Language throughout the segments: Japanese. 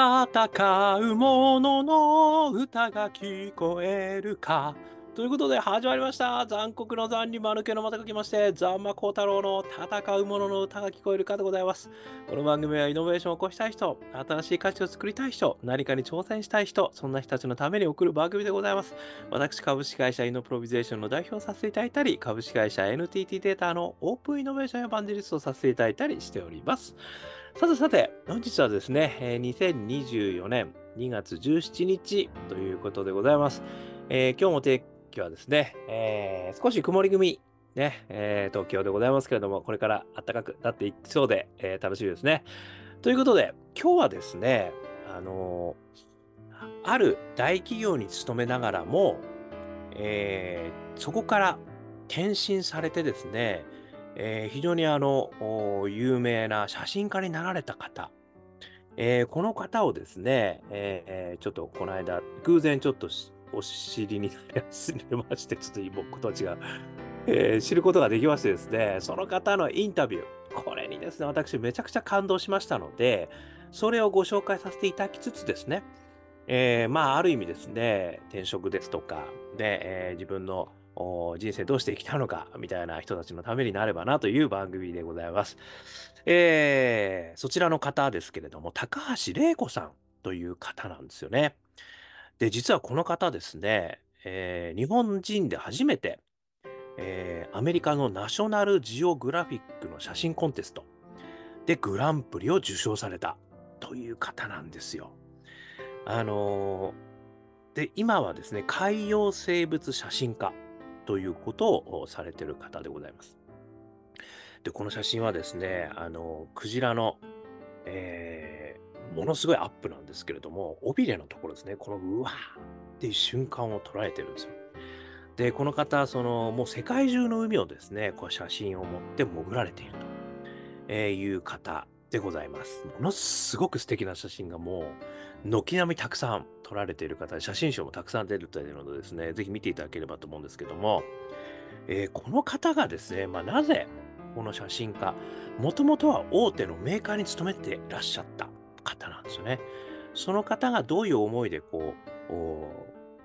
戦う者のの歌が聞こえるか。ということで始まりました。残酷の残に丸けのまた書きまして、ザンマコウタロウの戦う者のの歌が聞こえるかでございます。この番組はイノベーションを起こしたい人、新しい価値を作りたい人、何かに挑戦したい人、そんな人たちのために送る番組でございます。私、株式会社イノプロビゼーションの代表をさせていただいたり、株式会社 NTT データのオープンイノベーションエヴァンジリストをさせていただいたりしております。さてさて、本日はですね、えー2024年2月17日ということでございます。えー今日も天気はですね、えー少し曇り組、ね、えー東京でございますけれども、これから暖かくなっていきそうで、えー楽しみですね。ということで、今日はですね、あのーある大企業に勤めながらも、えーそこから転身されてですね、えー非常にあの、有名な写真家になられた方、えーこの方をですね、えーちょっとこの間、偶然ちょっとお知りになりまして、ちょっと僕と違う、えー知ることができましてですね、その方のインタビュー、これにですね、私めちゃくちゃ感動しましたので、それをご紹介させていただきつつですね、えーまあ、ある意味ですね、転職ですとか、で、えー自分の人生どうして生きたのか、みたいな人たちのためになればなという番組でございます。えーそちらの方ですけれども、高橋玲子さんという方なんですよね。で、実はこの方ですね、えー日本人で初めて、えーアメリカのナショナルジオグラフィックの写真コンテストでグランプリを受賞されたという方なんですよ。あのーで、今はですね、海洋生物写真家ということをされてる方でございます。で、この写真はですね、あの、クジラの、えーものすごいアップなんですけれども、尾びれのところですね、このうわーっていう瞬間を捉えてるんですよ。で、この方、その、もう世界中の海をですね、こう写真を持って潜られているとえいう方でございます。ものすごく素敵な写真がもう、軒並みたくさん撮られている方で、写真賞もたくさん出るというのでですね、ぜひ見ていただければと思うんですけども、えーこの方がですね、まあ、なぜこの写真家、もともとは大手のメーカーに勤めていらっしゃった方なんですよね。その方がどういう思いでこう、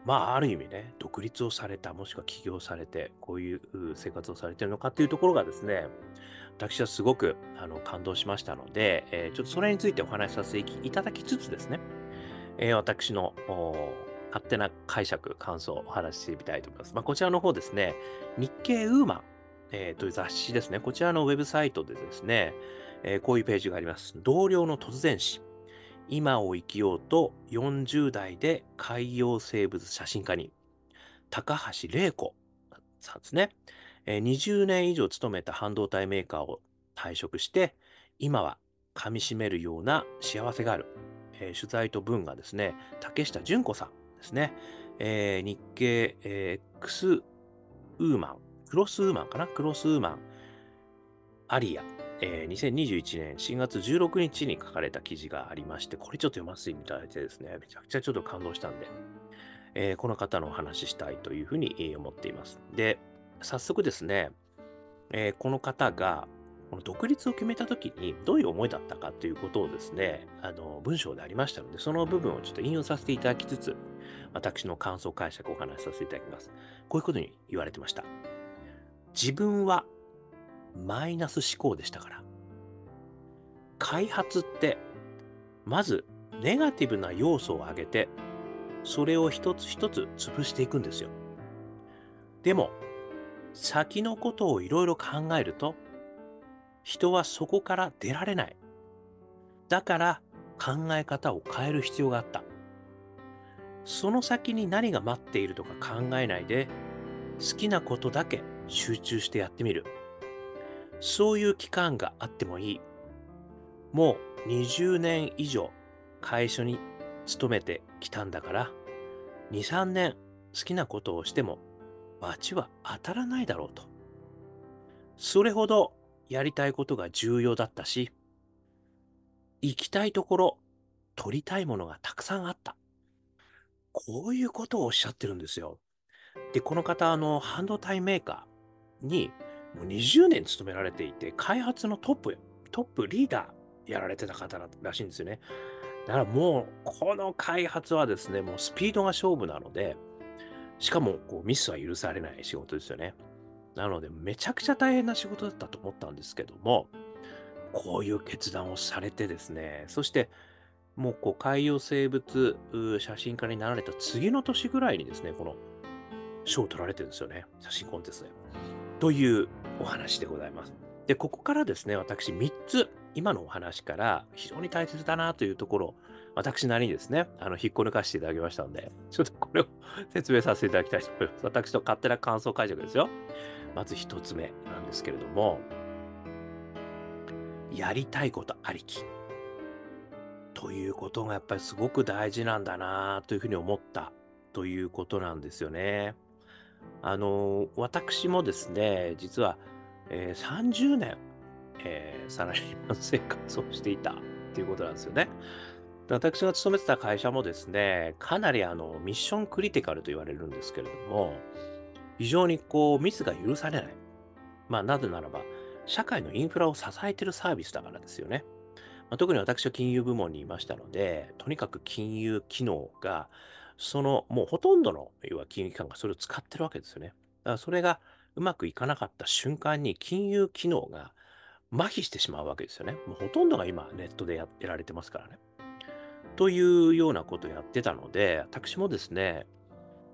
まあ、ある意味ね、独立をされた、もしくは起業されて、こういう生活をされているのかっていうところがですね、私はすごくあの感動しましたので、えーちょっとそれについてお話しさせていただきつつですね、えー私の勝手な解釈、感想をお話ししてみたいと思います。まあ、こちらの方ですね、日経ウーマン、えーという雑誌ですね、こちらのウェブサイトでですね、えーこういうページがあります。同僚の突然死。今を生きようと40代で海洋生物写真家に、高橋玲子さんですね。えー20年以上勤めた半導体メーカーを退職して、今は噛み締めるような幸せがある。えー取材と文がですね、竹下純子さんですね。えー日経、えー X ウーマン、クロスウーマンかな？クロスウーマン、アリア、えー2021年4月16日に書かれた記事がありまして、これちょっと読ませていただいてですね、めちゃくちゃちょっと感動したんで、えーこの方のお話ししたいというふうに思っています。で、早速ですね、えーこの方が、この独立を決めたときにどういう思いだったかということをですね、あの文章でありましたので、その部分をちょっと引用させていただきつつ、私の感想解釈をお話しさせていただきます。こういうことに言われてました。自分はマイナス思考でしたから。開発って、まずネガティブな要素を挙げて、それを一つ一つ潰していくんですよ。でも、先のことをいろいろ考えると、人はそこから出られない。だから考え方を変える必要があった。その先に何が待っているとか考えないで、好きなことだけ集中してやってみる。そういう期間があってもいい。もう20年以上会社に勤めてきたんだから、2、3年好きなことをしても罰は当たらないだろうと。それほどやりたいことが重要だったし、行きたいところ、取りたいものがたくさんあった。こういうことをおっしゃってるんですよ。で、この方、あの、半導体メーカーにもう20年勤められていて、開発のトップ、トップリーダーやられてた方らしいんですよね。だからもう、この開発はですね、もうスピードが勝負なので、しかもこうミスは許されない仕事ですよね。なので、めちゃくちゃ大変な仕事だったと思ったんですけども、こういう決断をされてですね、そして、もうこう海洋生物写真家になられた次の年ぐらいにですね、この賞を取られてるんですよね。写真コンテストで。というお話でございます。で、ここからですね、私3つ、今のお話から非常に大切だなというところを、私なりにですね、あの、引っこ抜かしていただきましたので、ちょっとこれを説明させていただきたいと思います。私と勝手な感想解釈ですよ。まず1つ目なんですけれども、やりたいことありき。ということがやっぱりすごく大事なんだなというふうに思ったということなんですよね。あの、私もですね、実は、えー、30年、えー、サラリーマン生活をしていたっていうことなんですよね。私が勤めてた会社もですね、かなりあのミッションクリティカルと言われるんですけれども、非常にこうミスが許されない。まあなぜならば、社会のインフラを支えているサービスだからですよね。まあ、特に私は金融部門にいましたので、とにかく金融機能が、そのもうほとんどの要は金融機関がそれを使ってるわけですよね。だからそれがうまくいかなかった瞬間に金融機能が麻痺してしまうわけですよね。もうほとんどが今ネットでやられてますからね。というようなことをやってたので、私もですね、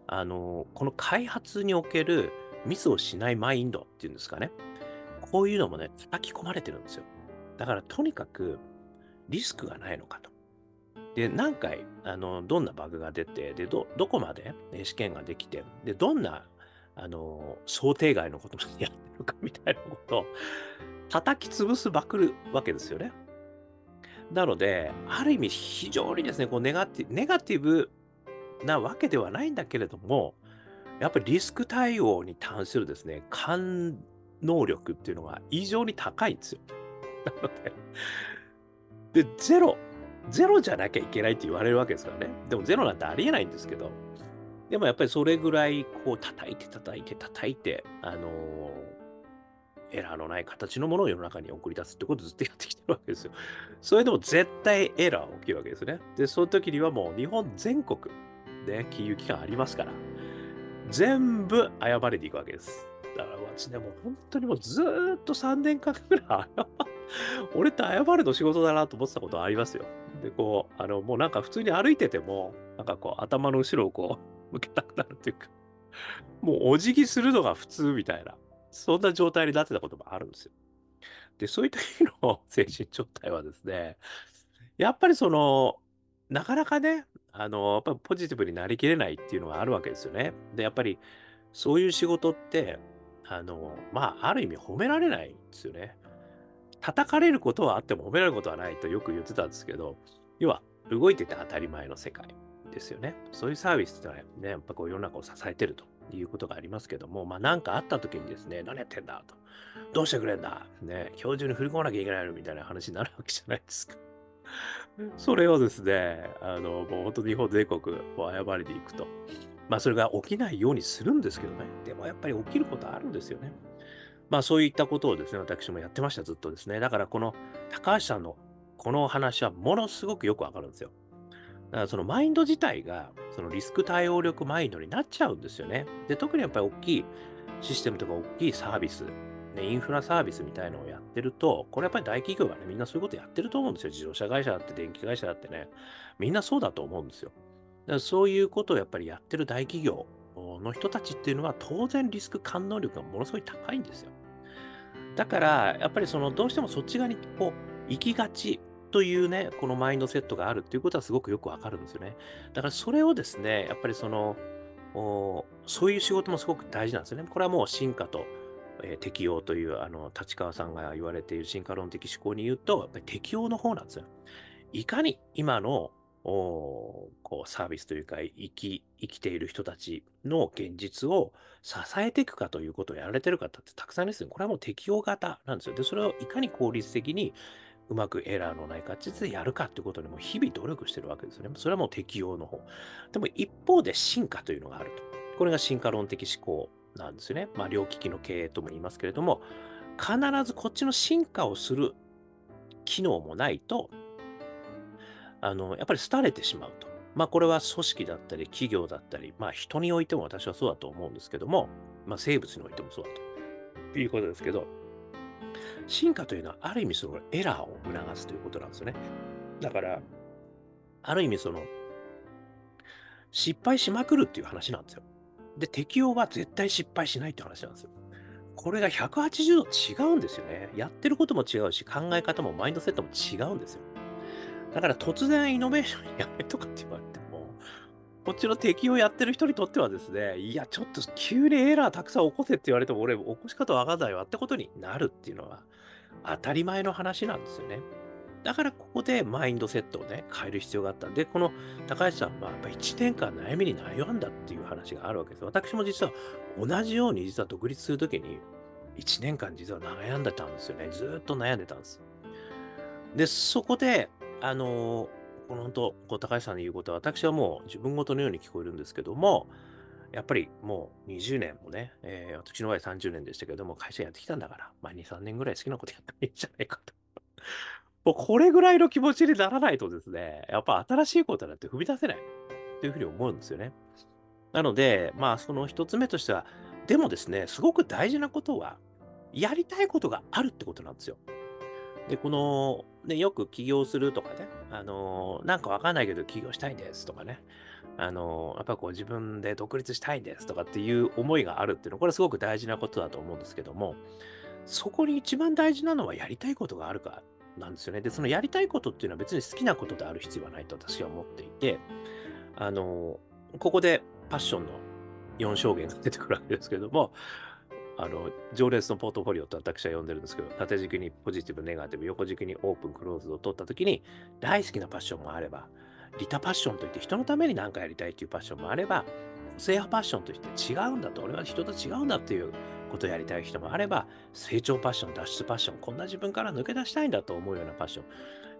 あの、この開発におけるミスをしないマインドっていうんですかね。こういうのもね、叩き込まれてるんですよ。だからとにかくリスクがないのかと。で、何回、あの、どんなバグが出て、で、ど、どこまで、試験ができて、で、どんな、あの、想定外のことまでやってるかみたいなことを叩き潰すばくるわけですよね。なので、ある意味非常にですね、こうネガティネガティブなわけではないんだけれども、やっぱりリスク対応に関するですね、感能力っていうのが異常に高いんですよ。なので、で、ゼロ、ゼロじゃなきゃいけないって言われるわけですからね。でもゼロなんてありえないんですけど、でもやっぱりそれぐらいこう叩いて叩いて叩いて、あのー、エラーのない形のものを世の中に送り出すってことをずっとやってきてるわけですよ。それでも絶対エラー起きるわけですね。で、その時にはもう日本全国で金融機関ありますから、全部謝れていくわけです。だから私ね、もう本当にもうずっと3年間ぐらい謝 俺って謝るの仕事だなと思ってたことありますよ。で、こう、あの、もうなんか普通に歩いてても、なんかこう頭の後ろをこう向けたくなるっていうか、もうお辞儀するのが普通みたいな、そんな状態になってたこともあるんですよ。で、そういう時の精神状態はですね、やっぱりその、なかなかね、あの、やっぱりポジティブになりきれないっていうのがあるわけですよね。で、やっぱりそういう仕事って、あの、まあ、ある意味褒められないんですよね。叩かれることはあっても褒められることはないとよく言ってたんですけど、要は動いてて当たり前の世界ですよね。そういうサービスってのはね、やっぱこう世の中を支えてるということがありますけども、まあなんかあった時にですね、何やってんだと。どうしてくれんだね、今日中に振り込まなきゃいけないのみたいな話になるわけじゃないですか。それをですね、あの、もう本当日本全国を謝りに行くと。まあそれが起きないようにするんですけどね。でもやっぱり起きることあるんですよね。まあそういったことをですね、私もやってました、ずっとですね。だからこの高橋さんのこの話はものすごくよくわかるんですよ。だからそのマインド自体がそのリスク対応力マインドになっちゃうんですよね。で、特にやっぱり大きいシステムとか大きいサービス、ね、インフラサービスみたいのをやってると、これやっぱり大企業がね、みんなそういうことやってると思うんですよ。自動車会社だって電気会社だってね、みんなそうだと思うんですよ。だからそういうことをやっぱりやってる大企業の人たちっていうのは当然リスク感能力がものすごい高いんですよ。だからやっぱりそのどうしてもそっち側にこう行きがちというね、このマインドセットがあるっていうことはすごくよくわかるんですよね。だからそれをですね、やっぱりその、そういう仕事もすごく大事なんですよね。これはもう進化と、えー、適応というあの立川さんが言われている進化論的思考に言うと、やっぱり適応の方なんですよ。いかに今のおこうサービスというか生き生きている人たちの現実を支えていくかということをやられてる方ってたくさんですね。これはもう適応型なんですよ。で、それをいかに効率的にうまくエラーのない形でやるかってことにも日々努力してるわけですよね。それはもう適応の方。でも一方で進化というのがあると。これが進化論的思考なんですよね。まあ、両利きの経営とも言いますけれども、必ずこっちの進化をする機能もないと、あの、やっぱり廃れてしまうと。まあ、これは組織だったり、企業だったり、まあ、人においても私はそうだと思うんですけども、まあ、生物においてもそうだということですけど、進化というのはある意味そのエラーを促すということなんですよね。だから、ある意味その、失敗しまくるっていう話なんですよ。で、適応は絶対失敗しないって話なんですよ。これが180度違うんですよね。やってることも違うし、考え方もマインドセットも違うんですよ。だから突然イノベーションやめとかって言われても、こっちの敵をやってる人にとってはですね、いや、ちょっと急にエラーたくさん起こせって言われても、俺、起こし方わかんないわってことになるっていうのは、当たり前の話なんですよね。だからここでマインドセットをね、変える必要があったんで、この高橋さんはやっぱ1年間悩みに悩んだっていう話があるわけです。私も実は同じように実は独立するときに1年間実は悩んでたんですよね。ずっと悩んでたんです。で、そこであの、この本当、こう高橋さんの言うことは、私はもう自分ごとのように聞こえるんですけども、やっぱりもう20年もね、えー、私の場合30年でしたけども、会社やってきたんだから、まあ2、3年ぐらい好きなことやってもいいんじゃないかと。もうこれぐらいの気持ちにならないとですね、やっぱ新しいことだって踏み出せないというふうに思うんですよね。なので、まあその一つ目としては、でもですね、すごく大事なことは、やりたいことがあるってことなんですよ。で、この、ね、よく起業するとかね、あのー、なんかわかんないけど起業したいですとかね、あのー、やっぱこう自分で独立したいですとかっていう思いがあるっていうのは、これすごく大事なことだと思うんですけども、そこに一番大事なのはやりたいことがあるかなんですよね。で、そのやりたいことっていうのは別に好きなことである必要はないと私は思っていて、あのー、ここでパッションの4証言が出てくるわけですけども、あの、常列のポートフォリオと私は呼んでるんですけど、縦軸にポジティブ、ネガティブ、横軸にオープン、クローズを取ったときに、大好きなパッションもあれば、リタパッションといって人のために何かやりたいというパッションもあれば、個性派パッションとして違うんだと、俺は人と違うんだっていうことをやりたい人もあれば、成長パッション、脱出パッション、こんな自分から抜け出したいんだと思うようなパッション。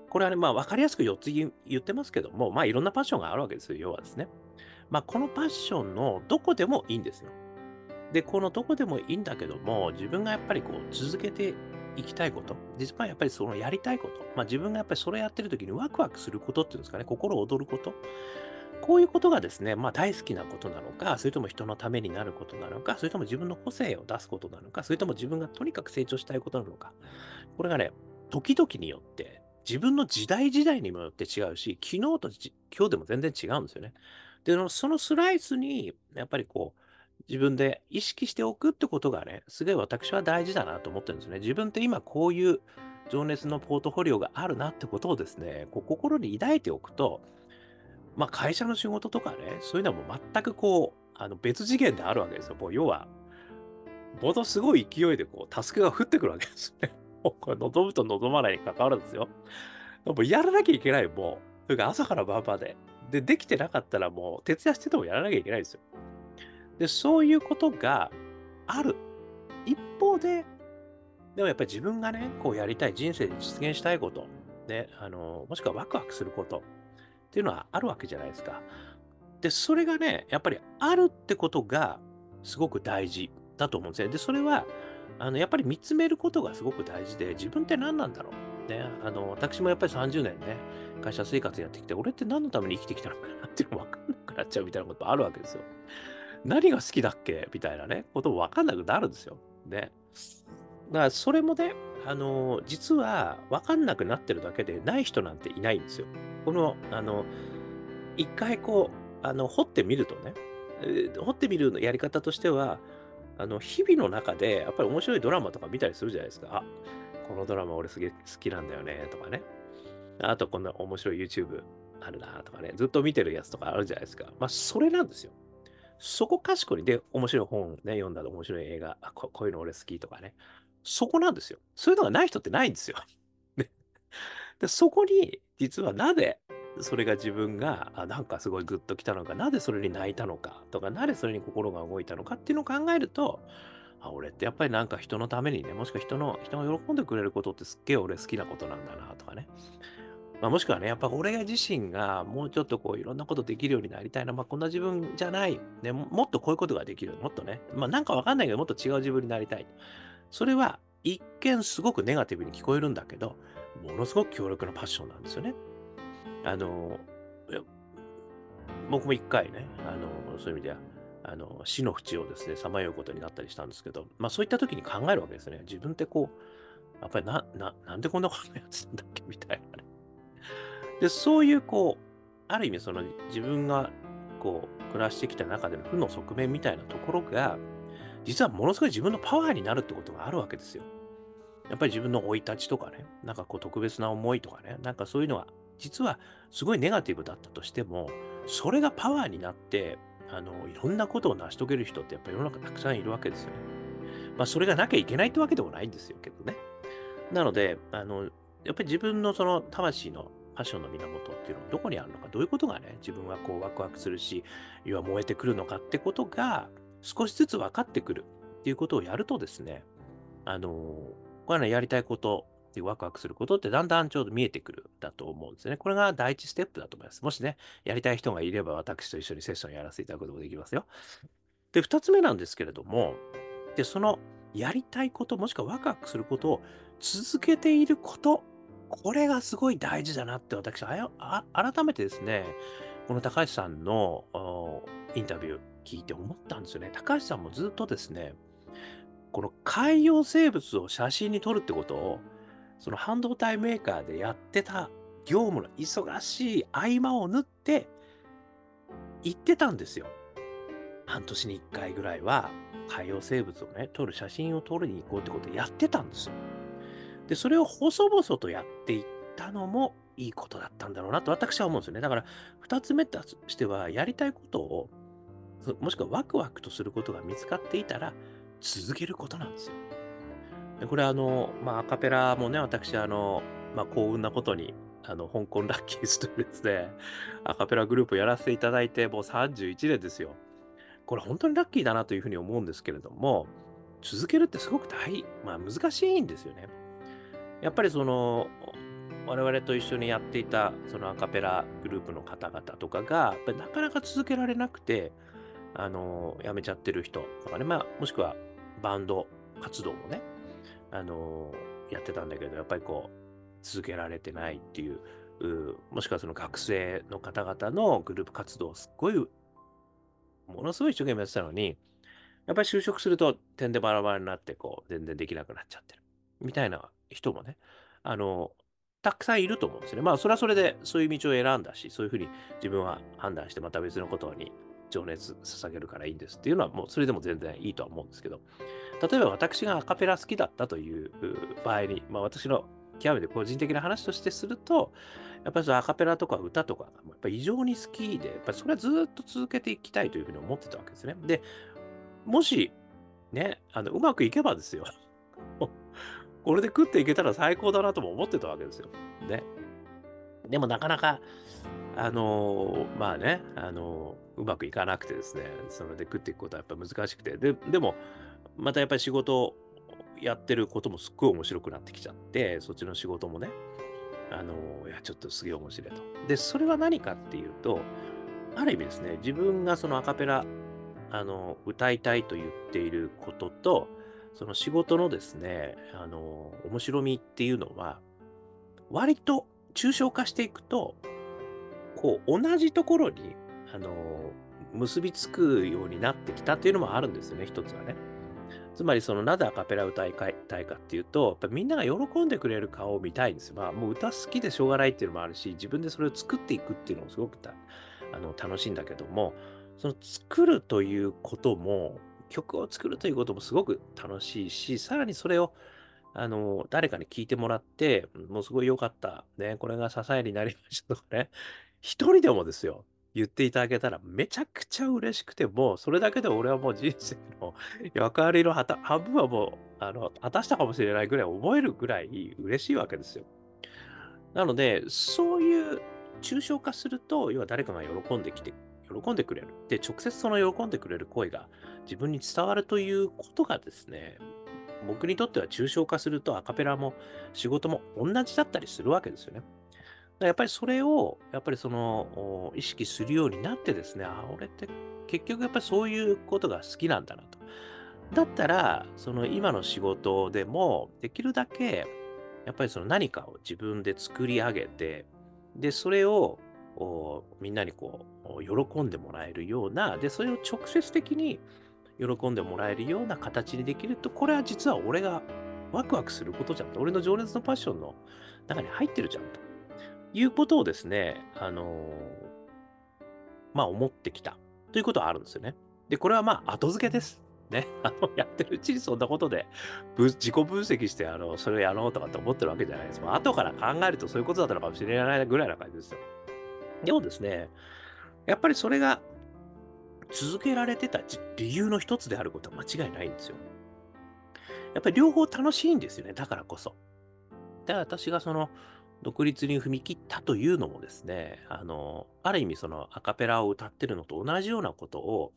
これはね、まあ分かりやすく4つ言ってますけども、まあいろんなパッションがあるわけですよ、要はですね。まあこのパッションのどこでもいいんですよ。で、このどこでもいいんだけども、自分がやっぱりこう続けていきたいこと、実はやっぱりそのやりたいこと、まあ自分がやっぱりそれやってる時にワクワクすることっていうんですかね、心躍ること、こういうことがですね、まあ大好きなことなのか、それとも人のためになることなのか、それとも自分の個性を出すことなのか、それとも自分がとにかく成長したいことなのか、これがね、時々によって、自分の時代時代にもよって違うし、昨日と今日でも全然違うんですよね。で、そのスライスに、やっぱりこう、自分で意識しておくってことがね、すごい私は大事だなと思ってるんですね。自分って今こういう情熱のポートフォリオがあるなってことをですね、こう心に抱いておくと、まあ会社の仕事とかね、そういうのはもう全くこう、あの別次元であるわけですよ。もう要は、ものすごい勢いでこう、タスクが降ってくるわけですね。これ望むと望まないに関わらずですよ。もうやらなきゃいけない、もう。というか朝から晩まで。で、できてなかったらもう徹夜しててもやらなきゃいけないですよ。で、そういうことがある。一方で、でもやっぱり自分がね、こうやりたい、人生で実現したいこと、ね、あの、もしくはワクワクすることっていうのはあるわけじゃないですか。で、それがね、やっぱりあるってことがすごく大事だと思うんですよ。で、それは、あの、やっぱり見つめることがすごく大事で、自分って何なんだろう？ね、あの、私もやっぱり30年ね、会社生活やってきて、俺って何のために生きてきたのかなっていうの分かんなくなっちゃうみたいなことあるわけですよ。何が好きだっけ？みたいなね、こともわかんなくなるんですよ。ね。だからそれもね、あの、実はわかんなくなってるだけでない人なんていないんですよ。この、あの、一回こう、あの、掘ってみるとね、掘ってみるやり方としては、あの、日々の中で、やっぱり面白いドラマとか見たりするじゃないですか。あ、このドラマ俺すげえ好きなんだよね、とかね。あとこんな面白い YouTube あるな、とかね。ずっと見てるやつとかあるじゃないですか。まあ、それなんですよ。そこかしこに、で、面白い本ね、読んだら面白い映画、ここういうの俺好きとかね。そこなんですよ。そういうのがない人ってないんですよ。でそこに、実はなぜ、それが自分が、あなんかすごいグッときたのか、なぜそれに泣いたのかとか、なぜそれに心が動いたのかっていうのを考えると、あ、俺ってやっぱりなんか人のためにね、もしくは人の、人が喜んでくれることってすっげえ俺好きなことなんだなとかね。まあ、もしくはね、やっぱ俺自身がもうちょっとこういろんなことできるようになりたいな、まあ、こんな自分じゃない、ね、もっとこういうことができる、もっとね、まあ、なんかわかんないけど、もっと違う自分になりたい。それは一見すごくネガティブに聞こえるんだけど、ものすごく強力なパッションなんですよね。あの、僕も一回ね、あの、そういう意味では、あの、死の淵をですね、さまようことになったりしたんですけど、まあそういった時に考えるわけですね。自分ってこう、やっぱりな、な、なんでこんなことやってたんだっけ？みたいなね。で、そういうこう、ある意味その自分がこう暮らしてきた中での負の側面みたいなところが、実はものすごい自分のパワーになるってことがあるわけですよ。やっぱり自分の生い立ちとかね、なんかこう特別な思いとかね、なんかそういうのは、実はすごいネガティブだったとしても、それがパワーになって、あの、いろんなことを成し遂げる人ってやっぱり世の中たくさんいるわけですよね。まあ、それがなきゃいけないってわけでもないんですよけどね。なので、あの、やっぱり自分のその魂のパッションの源っていうのはどこにあるのか、どういうことがね、自分はこうワクワクするし、要は燃えてくるのかってことが少しずつ分かってくるっていうことをやるとですね、あの、これはね、やりたいことでワクワクすることってだんだんちょうど見えてくるだと思うんですね。これが第一ステップだと思います。もしね、やりたい人がいれば私と一緒にセッションやらせていただくこともできますよ。で、二つ目なんですけれども、で、そのやりたいこと、もしくはワクワクすることを続けていることこれがすごい大事だなって私、あ改めてですね、この高橋さんのインタビュー聞いて思ったんですよね。高橋さんもずっとですね、この海洋生物を写真に撮るってことを、その半導体メーカーでやってた業務の忙しい合間を縫って行ってたんですよ。半年に1回ぐらいは海洋生物をね、撮る写真を撮りに行こうってことをやってたんですよ。で、それを細々とやっていったのもいいことだったんだろうなと私は思うんですよね。だから、二つ目としては、やりたいことを、もしくはワクワクとすることが見つかっていたら、続けることなんですよ。でこれあの、まあ、アカペラもね、私、あの、まあ、幸運なことに、あの、香港ラッキーズというで、アカペラグループをやらせていただいて、もう31年ですよ。これ本当にラッキーだなというふうに思うんですけれども、続けるってすごく大、まあ難しいんですよね。やっぱりその我々と一緒にやっていたそのアカペラグループの方々とかがやっぱりなかなか続けられなくてあの辞めちゃってる人とかね、まあ、もしくはバンド活動もねあのやってたんだけどやっぱりこう続けられてないっていうもしくはその学生の方々のグループ活動をすっごいものすごい一生懸命やってたのにやっぱり就職すると点でバラバラになってこう全然できなくなっちゃってる。みたいな人もね、あの、たくさんいると思うんですね。まあ、それはそれでそういう道を選んだし、そういうふうに自分は判断して、また別のことに情熱捧げるからいいんですっていうのは、もうそれでも全然いいとは思うんですけど、例えば私がアカペラ好きだったという場合に、まあ、私の極めて個人的な話としてすると、やっぱりそのアカペラとか歌とかやっぱり異常に好きで、やっぱりそれはずっと続けていきたいというふうに思ってたわけですね。で、もし、ね、あのうまくいけばですよ。これで食っていけたら最高だなとも思ってたわけですよ。ね。でもなかなか、あのー、まあね、あのー、うまくいかなくてですね、それで食っていくことはやっぱ難しくて、ででも、またやっぱり仕事やってることもすっごい面白くなってきちゃって、そっちの仕事もね、あのー、いや、ちょっとすげえ面白いと。で、それは何かっていうと、ある意味ですね、自分がそのアカペラ、あの、歌いたいと言っていることと、その仕事のですね、あの、面白みっていうのは、割と抽象化していくと、こう、同じところに、あの、結びつくようになってきたっていうのもあるんですよね、一つはね。つまり、その、なぜアカペラ歌いたいかっていうと、やっぱみんなが喜んでくれる顔を見たいんですよ。まあ、もう歌好きでしょうがないっていうのもあるし、自分でそれを作っていくっていうのもすごくあの楽しいんだけども、その作るということも、曲を作るということもすごく楽しいし、さらにそれを、あの、誰かに聞いてもらって、もうすごい良かった。ね、これが支えになりましたとかね、一人でもですよ、言っていただけたらめちゃくちゃ嬉しくて、もうそれだけで俺はもう人生の 役割の半分はもう、あの、果たしたかもしれないぐらい思えるぐらい嬉しいわけですよ。なので、そういう抽象化すると、要は誰かが喜んできて喜んでくれる。で、直接その喜んでくれる声が自分に伝わるということがですね、僕にとっては抽象化するとアカペラも仕事も同じだったりするわけですよね。やっぱりそれを、やっぱりその、意識するようになってですね、あ、俺って結局やっぱりそういうことが好きなんだなと。だったら、その今の仕事でも、できるだけ、やっぱりその何かを自分で作り上げて、で、それをみんなにこう喜んでもらえるような、で、それを直接的に喜んでもらえるような形にできると、これは実は俺がワクワクすることじゃんと。俺の情熱のパッションの中に入ってるじゃんと。いうことをですね、あのー、まあ思ってきたということはあるんですよね。で、これはまあ後付けです。ね。あの、やってるうちにそんなことで、自己分析して、あの、それをやろうとかって思ってるわけじゃないです。後から考えるとそういうことだったのかもしれないぐらいな感じですよ。でもですね、やっぱりそれが続けられてた理由の一つであることは間違いないんですよ。やっぱり両方楽しいんですよね、だからこそ。だから私がその独立に踏み切ったというのもですね、あの、ある意味そのアカペラを歌ってるのと同じようなことを、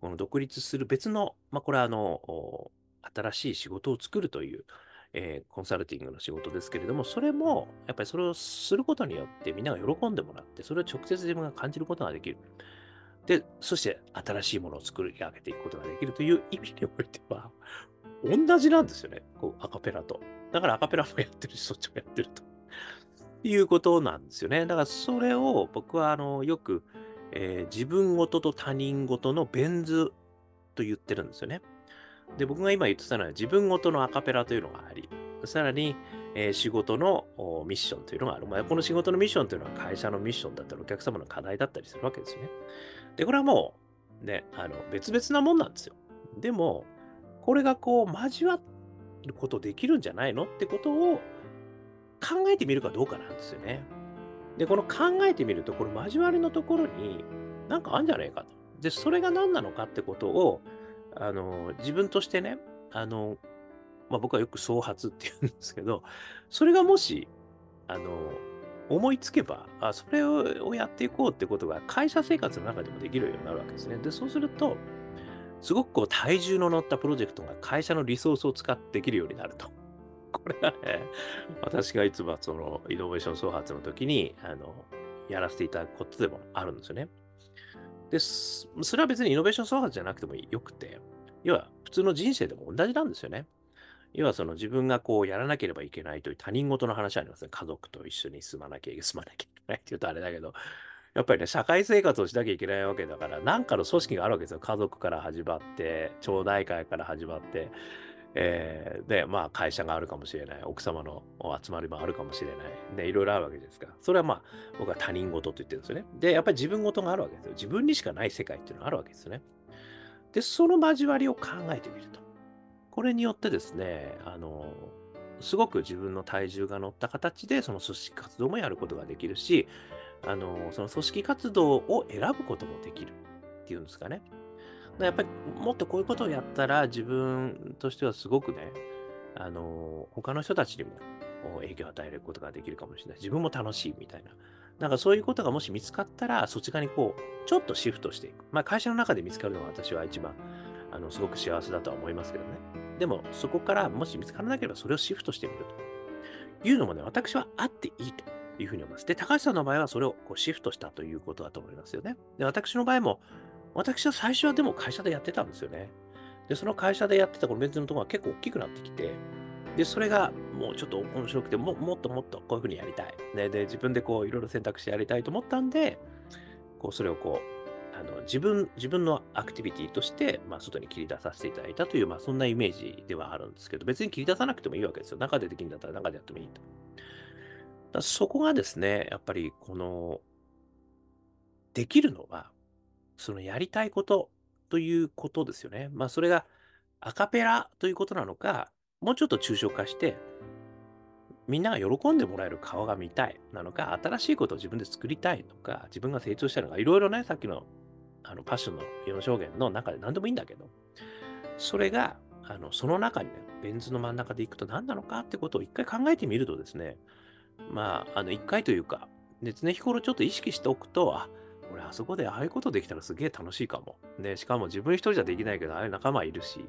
この独立する別の、まあこれはあの、新しい仕事を作るという、えー、コンサルティングの仕事ですけれども、それも、やっぱりそれをすることによってみんなが喜んでもらって、それを直接自分が感じることができる。で、そして新しいものを作り上げていくことができるという意味においては、同じなんですよね。こうアカペラと。だからアカペラもやってるし、そっちもやってると。いうことなんですよね。だからそれを僕はあのよく、えー、自分ごとと他人ごとのベン図と言ってるんですよね。で、僕が今言ってたのは自分ごとのアカペラというのがあり、さらに、えー、仕事のミッションというのがある。まあ、この仕事のミッションというのは会社のミッションだったり、お客様の課題だったりするわけですよね。で、これはもう、ね、あの別々なもんなんですよ。でも、これがこう交わることできるんじゃないのってことを考えてみるかどうかなんですよね。で、この考えてみると、この交わりのところになんかあるんじゃないかと。で、それが何なのかってことを、あの、自分としてね、あの、まあ、僕はよく創発って言うんですけど、それがもし、あの、思いつけば、あそれをやっていこうってことが会社生活の中でもできるようになるわけですね。で、そうすると、すごくこう体重の乗ったプロジェクトが会社のリソースを使ってできるようになると。これがね、私がいつもそのイノベーション創発の時に、あの、やらせていただくことでもあるんですよね。で、それは別にイノベーション創発じゃなくてもよくて、要は普通の人生でも同じなんですよね。要はその自分がこうやらなければいけないという他人事の話ありますね。家族と一緒に住まなきゃ住まなきゃいけないって言うとあれだけど、やっぱりね、社会生活をしなきゃいけないわけだから、なんかの組織があるわけですよ。家族から始まって、町内会から始まって、えー、で、まあ会社があるかもしれない。奥様の集まりもあるかもしれない。ね、いろいろあるわけですから。それはまあ僕は他人事と言ってるんですよね。で、やっぱり自分事があるわけですよ。自分にしかない世界っていうのがあるわけですよね。で、その交わりを考えてみると。これによってですね、あの、すごく自分の体重が乗った形でその組織活動もやることができるし、あの、その組織活動を選ぶこともできるっていうんですかね。やっぱりもっとこういうことをやったら自分としてはすごくね、あの、他の人たちにも影響を与えることができるかもしれない。自分も楽しいみたいな。なんかそういうことがもし見つかったら、そっち側にこう、ちょっとシフトしていく。まあ会社の中で見つかるのが私は一番、あの、すごく幸せだとは思いますけどね。でも、そこからもし見つからなければそれをシフトしてみるというのもね、私はあっていいというふうに思います。で、高橋さんの場合はそれをこうシフトしたということだと思いますよね。で、私の場合も、私は最初はでも会社でやってたんですよね。で、その会社でやってたこの別のところが結構大きくなってきて、で、それがもうちょっと面白くて、ももっともっとこういうふうにやりたい。ね、で、自分でこういろいろ選択してやりたいと思ったんで、こうそれをこう、あの自分自分のアクティビティとして、まあ、外に切り出させていただいたという、まあ、そんなイメージではあるんですけど、別に切り出さなくてもいいわけですよ。中でできるんだったら中でやってもいいと。だそこがですね、やっぱりこの、できるのは、そのやりたいことということですよね。まあそれがアカペラということなのか、もうちょっと抽象化して、みんなが喜んでもらえる顔が見たいなのか、新しいことを自分で作りたいのか、自分が成長したいのか、いろいろね、さっきのあのパッションの4証言の中で何でもいいんだけど、それが、あのその中にね、ベン図の真ん中でいくと何なのかってことを一回考えてみるとですね、まあ、あの一回というか、で常日頃ちょっと意識しておくと、あ、俺あそこでああいうことできたらすげえ楽しいかも。で、しかも自分一人じゃできないけど、ああいう仲間いるし、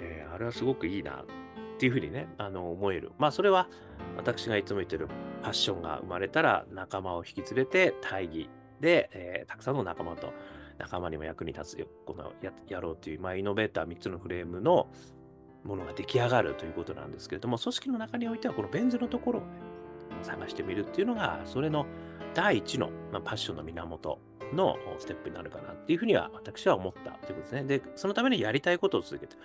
えー、あれはすごくいいなっていうふうにね、あの思える。まあそれは私がいつも言ってるパッションが生まれたら仲間を引き連れて大義で、えー、たくさんの仲間と仲間にも役に立つよ、このややろうという、まあ、イノベーター3つのフレームのものが出来上がるということなんですけれども、組織の中においてはこのベン図のところをね、探してみるっていうのが、それの第一の、まあ、パッションの源のステップになるかなっていうふうには私は思ったということですね。で、そのためにやりたいことを続けて。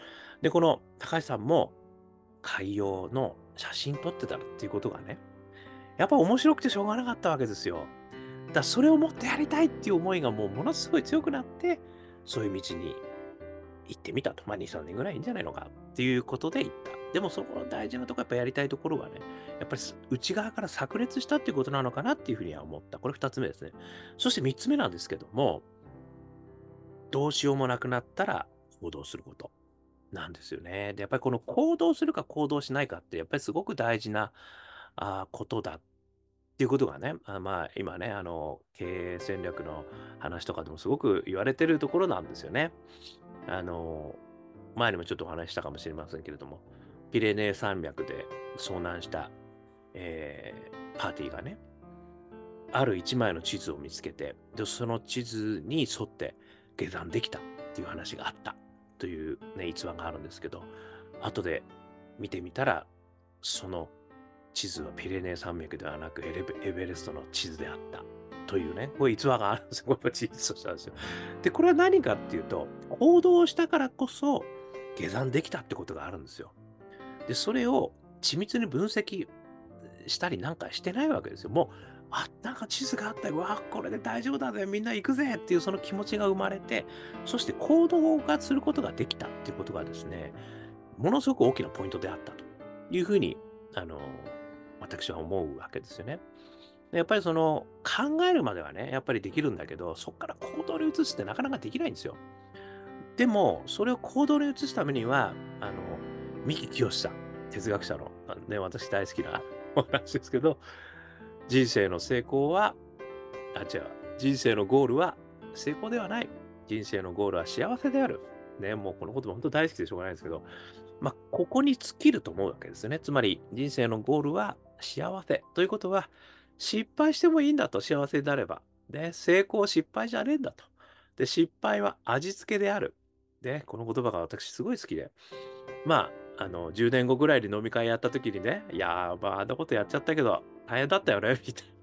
で、この高橋さんも海洋の写真撮ってたっていうことがね、やっぱ面白くてしょうがなかったわけですよ。だからそれをもっとやりたいっていう思いがもうものすごい強くなって、そういう道に行ってみたと。まあ2、3年ぐらいいいんじゃないのかっていうことで行った。でもそこの大事なとこやっぱやりたいところがね、やっぱり内側から炸裂したっていうことなのかなっていうふうには思った。これ2つ目ですね。そして3つ目なんですけども、どうしようもなくなったら行動することなんですよね。で、やっぱりこの行動するか行動しないかって、やっぱりすごく大事なあことだっていうことがね、あまあ今ね、あの、経営戦略の話とかでもすごく言われてるところなんですよね。あの、前にもちょっとお話したかもしれませんけれども、ピレネー山脈で遭難した、えー、パーティーがね、ある一枚の地図を見つけて、でその地図に沿って下山できたっていう話があったというね、逸話があるんですけど、後で見てみたら、その地図はピレネー山脈ではなくエベレストの地図であったというね、こういう逸話があるんですよ。これ実としたんですよ。で、これは何かっていうと、行動したからこそ下山できたってことがあるんですよ。で、それを緻密に分析したりなんかしてないわけですよ。もう、あ、なんか地図があったよ。わこれで大丈夫だぜ。みんな行くぜっていうその気持ちが生まれて、そして行動がすることができたっていうことがですね、ものすごく大きなポイントであったというふうに、あの、私は思うわけですよね。やっぱりその考えるまではね、やっぱりできるんだけど、そこから行動に移すってなかなかできないんですよ。でも、それを行動に移すためには、あの、三木清さん、哲学者の、ね、私大好きなお話ですけど、人生の成功は、あ、違う、人生のゴールは成功ではない。人生のゴールは幸せである。ね、もうこの言葉本当大好きでしょうがないですけど、まあ、ここに尽きると思うわけですね。つまり、人生のゴールは幸せ。ということは、失敗してもいいんだと、幸せであれば。で、成功失敗じゃねえんだと。で、失敗は味付けである。で、この言葉が私すごい好きで。まあ、あの、10年後ぐらいで飲み会やった時にね、いやー、まあ、あんなことやっちゃったけど、大変だったよね、みたいな。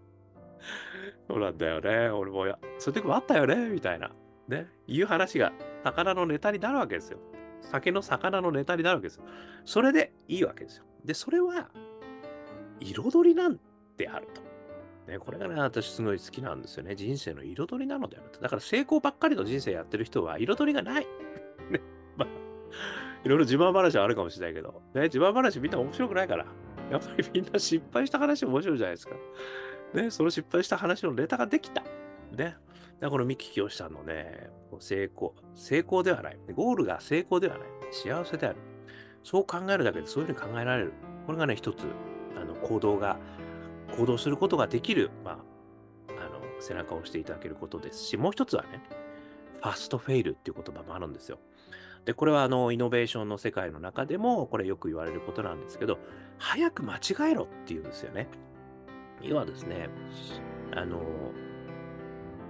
そうなんだよね。俺もや、そういう時もあったよね、みたいな。ね、いう話が、魚のネタになるわけですよ。酒の魚のネタになるわけですよ。それでいいわけですよ。で、それは、彩りなんであると。ね、これがね、私すごい好きなんですよね。人生の彩りなのであると。だから成功ばっかりの人生やってる人は彩りがない。ね、まあ、いろいろ自慢話はあるかもしれないけど、ね、自慢話みんな面白くないから。やっぱりみんな失敗した話面白いじゃないですか。ね、その失敗した話のネタができた。ね。だこの三木清さんのね、成功、成功ではない。ゴールが成功ではない。幸せである。そう考えるだけでそういうふうに考えられる。これがね、一つ、あの、行動が、行動することができる、まあ、あの、背中を押していただけることですし、もう一つはね、ファストフェイルっていう言葉もあるんですよ。で、これはあの、イノベーションの世界の中でも、これよく言われることなんですけど、早く間違えろっていうんですよね。要はですね、あの、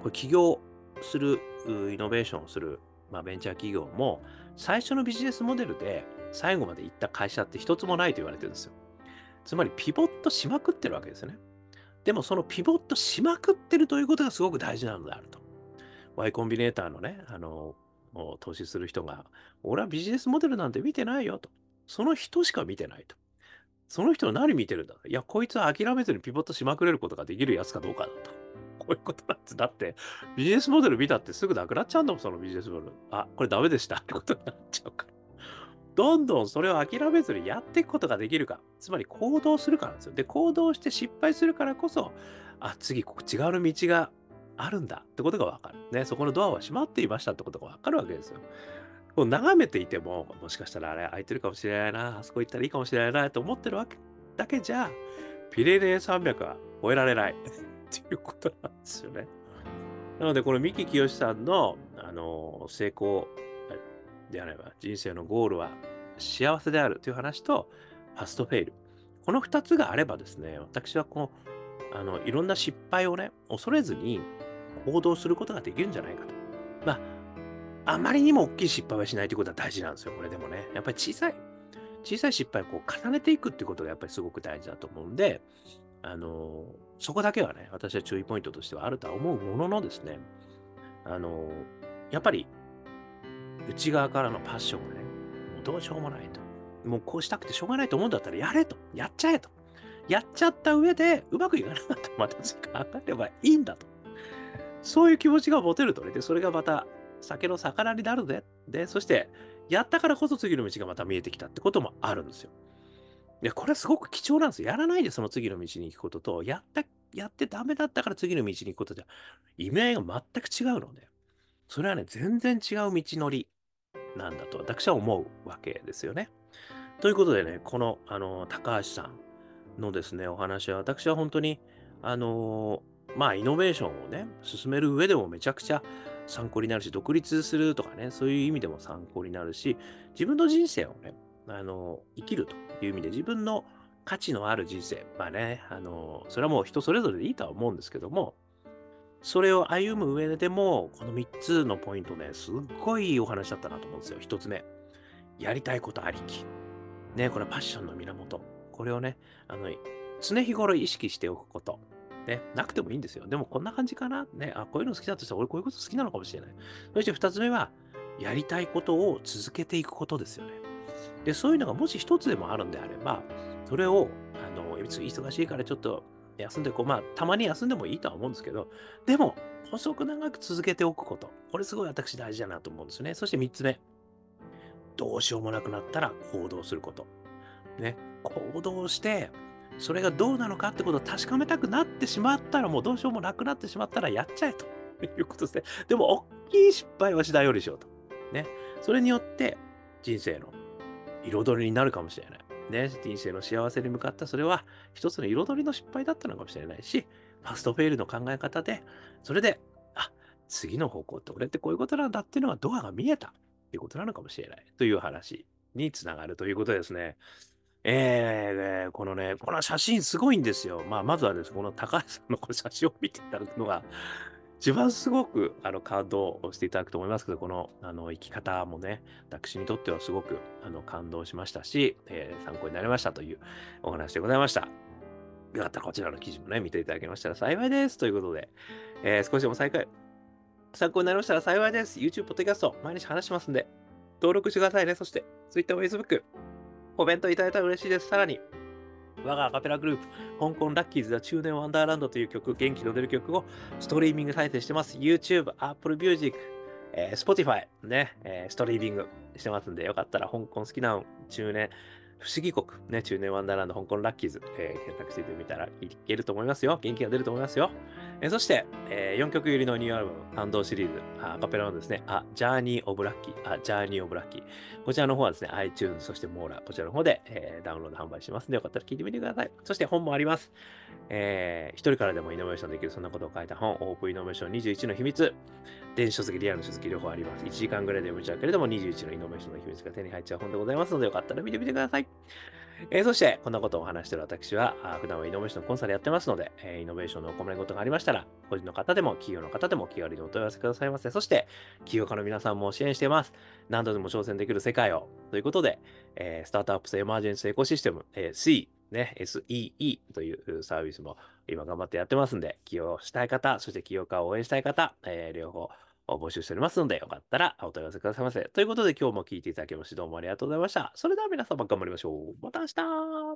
これ起業する、イノベーションをする、まあ、ベンチャー企業も、最初のビジネスモデルで最後まで行った会社って一つもないと言われてるんですよ。つまりピボットしまくってるわけですよね。でもそのピボットしまくってるということがすごく大事なのであると。Y コンビネーターのね、あの、投資する人が、俺はビジネスモデルなんて見てないよと。その人しか見てないと。その人の何見てるんだいや、こいつは諦めずにピボットしまくれることができるやつかどうかだと。こういうことなんです。だって、ビジネスモデル見たってすぐなくなっちゃうんだもん、そのビジネスモデル。あ、これダメでした ってことになっちゃうから。どんどんそれを諦めずにやっていくことができるか。つまり行動するからですよ。で、行動して失敗するからこそ、あ、次、ここ違う道があるんだってことがわかる。ね、そこのドアは閉まっていましたってことがわかるわけですよ。こう眺めていても、もしかしたらあれ開いてるかもしれないな、あそこ行ったらいいかもしれないなと思ってるわけだけじゃ、ピレネー山脈は越えられない っていうことなんですよね。なので、この三木清さんの、あの、成功であれば、人生のゴールは幸せであるという話と、ファストフェイル。この2つがあればですね、私はこの、あの、いろんな失敗をね、恐れずに行動することができるんじゃないかと。まあ、あまりにも大きい失敗はしないということは大事なんですよ、これでもね。やっぱり小さい、小さい失敗をこう重ねていくっていうことがやっぱりすごく大事だと思うんで、あの、そこだけはね、私は注意ポイントとしてはあるとは思うもののですね、あの、やっぱり、内側からのパッションがね、もうどうしようもないと。もうこうしたくてしょうがないと思うんだったらやれと。やっちゃえと。やっちゃった上で、うまくいかなかったらまた次考えればいいんだと。そういう気持ちが持てるとね。で、それがまた酒の魚になるで。で、そして、やったからこそ次の道がまた見えてきたってこともあるんですよ。で、これはすごく貴重なんですよ。やらないでその次の道に行くことと、やった、やってダメだったから次の道に行くことじゃ、意味合いが全く違うので、それはね、全然違う道のりなんだと私は思うわけですよね。ということでね、この、あの、高橋さんのですね、お話は私は本当に、あのまあ、イノベーションをね、進める上でもめちゃくちゃ参考になるし、独立するとかね、そういう意味でも参考になるし、自分の人生をね、あの、生きるという意味で自分の価値のある人生、まあね、あの、それはもう人それぞれでいいとは思うんですけども、それを歩む上でも、この3つのポイントね、すっごいいいお話だったなと思うんですよ。1つ目、やりたいことありき。ね、これパッションの源。これをね、あの、常日頃意識しておくこと。ね、なくてもいいんですよ。でもこんな感じかな？ね、あ、こういうの好きだとしたら俺こういうこと好きなのかもしれない。そして2つ目は、やりたいことを続けていくことですよね。で、そういうのがもし一つでもあるんであれば、それを、あの、忙しいからちょっと休んでこう、まあ、たまに休んでもいいとは思うんですけど、でも、細く長く続けておくこと。これすごい私大事だなと思うんですね。そして3つ目。どうしようもなくなったら行動すること。ね。行動して、それがどうなのかってことを確かめたくなってしまったら、もうどうしようもなくなってしまったらやっちゃえということですね。でも、大きい失敗はしないようにしようと。ね。それによって人生の彩りになるかもしれない。ね。人生の幸せに向かったそれは一つの彩りの失敗だったのかもしれないし、ファストフェイルの考え方で、それで、あ、次の方向って俺ってこういうことなんだっていうのがドアが見えたっていうことなのかもしれないという話につながるということですね。えー、このね、この写真すごいんですよ。まあ、まずはですね、この高橋さんのこの写真を見ていただくのが、一番すごくあの感動していただくと思いますけど、このあの生き方もね、私にとってはすごくあの感動しましたし、えー、参考になりましたというお話でございました。よかったらこちらの記事もね、見ていただけましたら幸いです。ということで、えー、少しでも再開、参考になりましたら幸いです。YouTube、ポッドキャスト、毎日話しますんで、登録してくださいね。そして、Twitter、Facebook、コメントいただいたら嬉しいです。さらに、我がアカペラグループ、香港ラッキーズ・ザ・中年ワンダーランドという曲、元気の出る曲をストリーミング再生してます。YouTube、Apple Music、えー、Spotify ね、えー、ストリーミングしてますんで、よかったら香港好きな中年、不思議国、ね、中年ワンダーランド、香港ラッキーズ、えー、検索してみたらいけると思いますよ。元気が出ると思いますよ。え、そして、えー、4曲入りのニューアルバム、感動シリーズ、アカペラのですね、あ、 Journey of Lucky、あ、 Journey of Lucky。こちらの方はですね、iTunes、そして mora、こちらの方で、えー、ダウンロード販売しますので、よかったら聞いてみてください。そして本もあります。えー、一人からでもイノベーションできる、そんなことを書いた本、オープンイノベーション21の秘密。電子書籍、リアルの書籍両方あります。1時間ぐらいで読めちゃうけれども、21のイノベーションの秘密が手に入っちゃう本でございますので、よかったら見てみてください。えー、そして、こんなことをお話している私は、普段はイノベーションのコンサルやってますので、えー、イノベーションのお困りごとがありましたら、個人の方でも企業の方でも気軽にお問い合わせくださいませ。そして、企業家の皆さんも支援しています。何度でも挑戦できる世界を。ということで、えー、スタートアップスエマージェンスエコシステム、えー、C、ね、SEE というサービスも今頑張ってやってますんで、起業したい方、そして起業家を応援したい方、えー、両方募集しておりますので、よかったらお問い合わせくださいませ。ということで今日も聞いていただきましてどうもありがとうございました。それでは皆様頑張りましょう。また明日